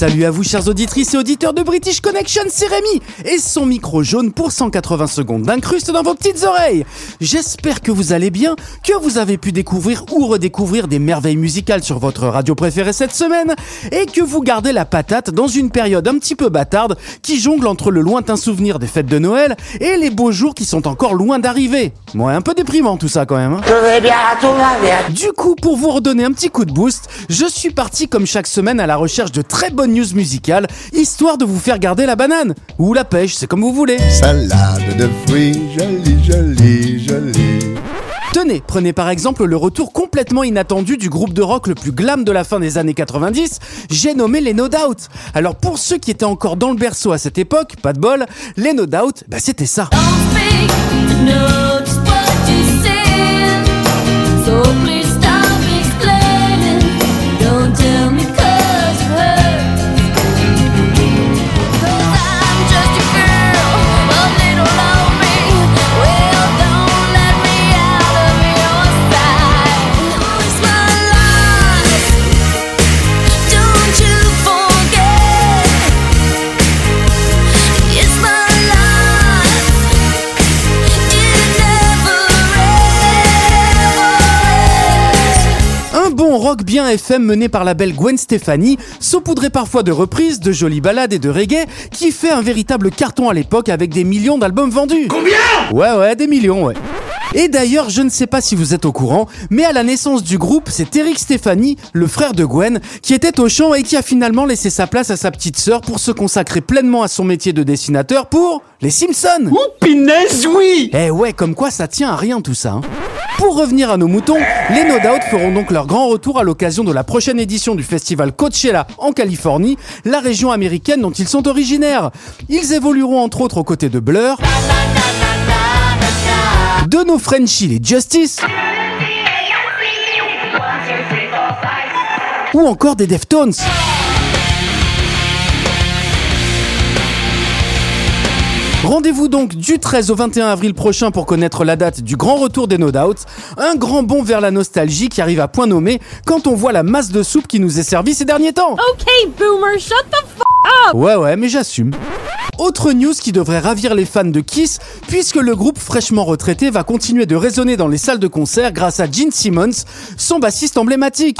Salut à vous chers auditrices et auditeurs de British Connection, c'est Rémi et son micro jaune pour 180 secondes d'incruste dans vos petites oreilles. J'espère que vous allez bien, que vous avez pu découvrir ou redécouvrir des merveilles musicales sur votre radio préférée cette semaine et que vous gardez la patate dans une période un petit peu bâtarde qui jongle entre le lointain souvenir des fêtes de Noël et les beaux jours qui sont encore loin d'arriver. Ouais, un peu déprimant tout ça quand même. hein. Du coup, pour vous redonner un petit coup de boost, je suis parti comme chaque semaine à la recherche de très bonnes news musicales, histoire de vous faire garder la banane. Ou la pêche, c'est comme vous voulez. Salade de fruits, joli, joli, joli. Tenez, prenez par exemple le retour complètement inattendu du groupe de rock le plus glam de la fin des années 90, j'ai nommé les No Doubt. Alors pour ceux qui étaient encore dans le berceau à cette époque, pas de bol, les No Doubt, bah c'était ça. Don't speak, know rock bien FM mené par la belle Gwen Stefani, saupoudré parfois de reprises, de jolies ballades et de reggae, qui fait un véritable carton à l'époque avec des millions d'albums vendus. Combien? Ouais ouais, des millions ouais. Et d'ailleurs, je ne sais pas si vous êtes au courant, mais à la naissance du groupe, c'est Eric Stéphanie, le frère de Gwen, qui était au chant et qui a finalement laissé sa place à sa petite sœur pour se consacrer pleinement à son métier de dessinateur pour les Simpsons. Oh pinaise, oui Eh ouais, comme quoi ça tient à rien tout ça. hein. Pour revenir à nos moutons, les No Doubt feront donc leur grand retour à l'occasion de la prochaine édition du festival Coachella en Californie, la région américaine dont ils sont originaires. Ils évolueront entre autres aux côtés de Blur, de nos Frenchies les Justice, ou encore des Deftones. Rendez-vous donc du 13 au 21 avril prochain pour connaître la date du grand retour des No Doubt, un grand bond vers la nostalgie qui arrive à point nommé quand on voit la masse de soupe qui nous est servie ces derniers temps. Okay, boomer, shut the f up! Ouais ouais, mais j'assume. Autre news qui devrait ravir les fans de Kiss, puisque le groupe fraîchement retraité va continuer de résonner dans les salles de concert grâce à Gene Simmons, son bassiste emblématique.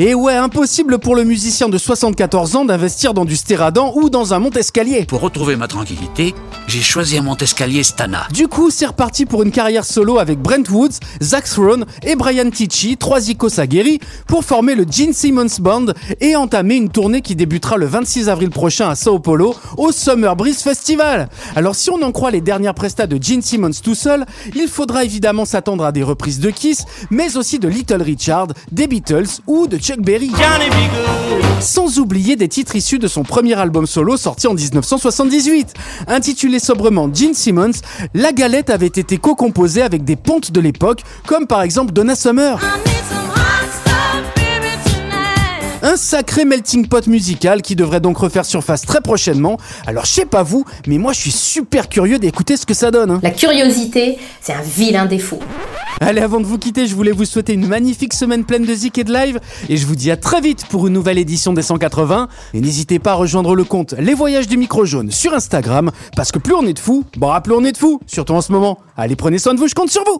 Et ouais, impossible pour le musicien de 74 ans d'investir dans du stéradant ou dans un monte-escalier. Pour retrouver ma tranquillité, j'ai choisi un monte-escalier Stana. Du coup, c'est reparti pour une carrière solo avec Brent Woods, Zach Throne et Brian Tichy, trois icônes aguerris, pour former le Gene Simmons Band et entamer une tournée qui débutera le 26 avril prochain à Sao Paulo au Summer Breeze Festival. Alors si on en croit les dernières prestats de Gene Simmons tout seul, il faudra évidemment s'attendre à des reprises de Kiss, mais aussi de Little Richard, des Beatles ou de Chuck Berry. Sans oublier des titres issus de son premier album solo sorti en 1978. Intitulé sobrement Gene Simmons, la galette avait été co-composée avec des pontes de l'époque, comme par exemple Donna Summer. Un sacré melting pot musical qui devrait donc refaire surface très prochainement. Alors je sais pas vous, mais moi je suis super curieux d'écouter ce que ça donne. hein. La curiosité, c'est un vilain défaut. Allez, avant de vous quitter, je voulais vous souhaiter une magnifique semaine pleine de zik et de live. Et je vous dis à très vite pour une nouvelle édition des 180. Et n'hésitez pas à rejoindre le compte Les Voyages du Micro Jaune sur Instagram. Parce que plus on est de fous, bon, plus on est de fous. Surtout en ce moment. Allez, prenez soin de vous, je compte sur vous.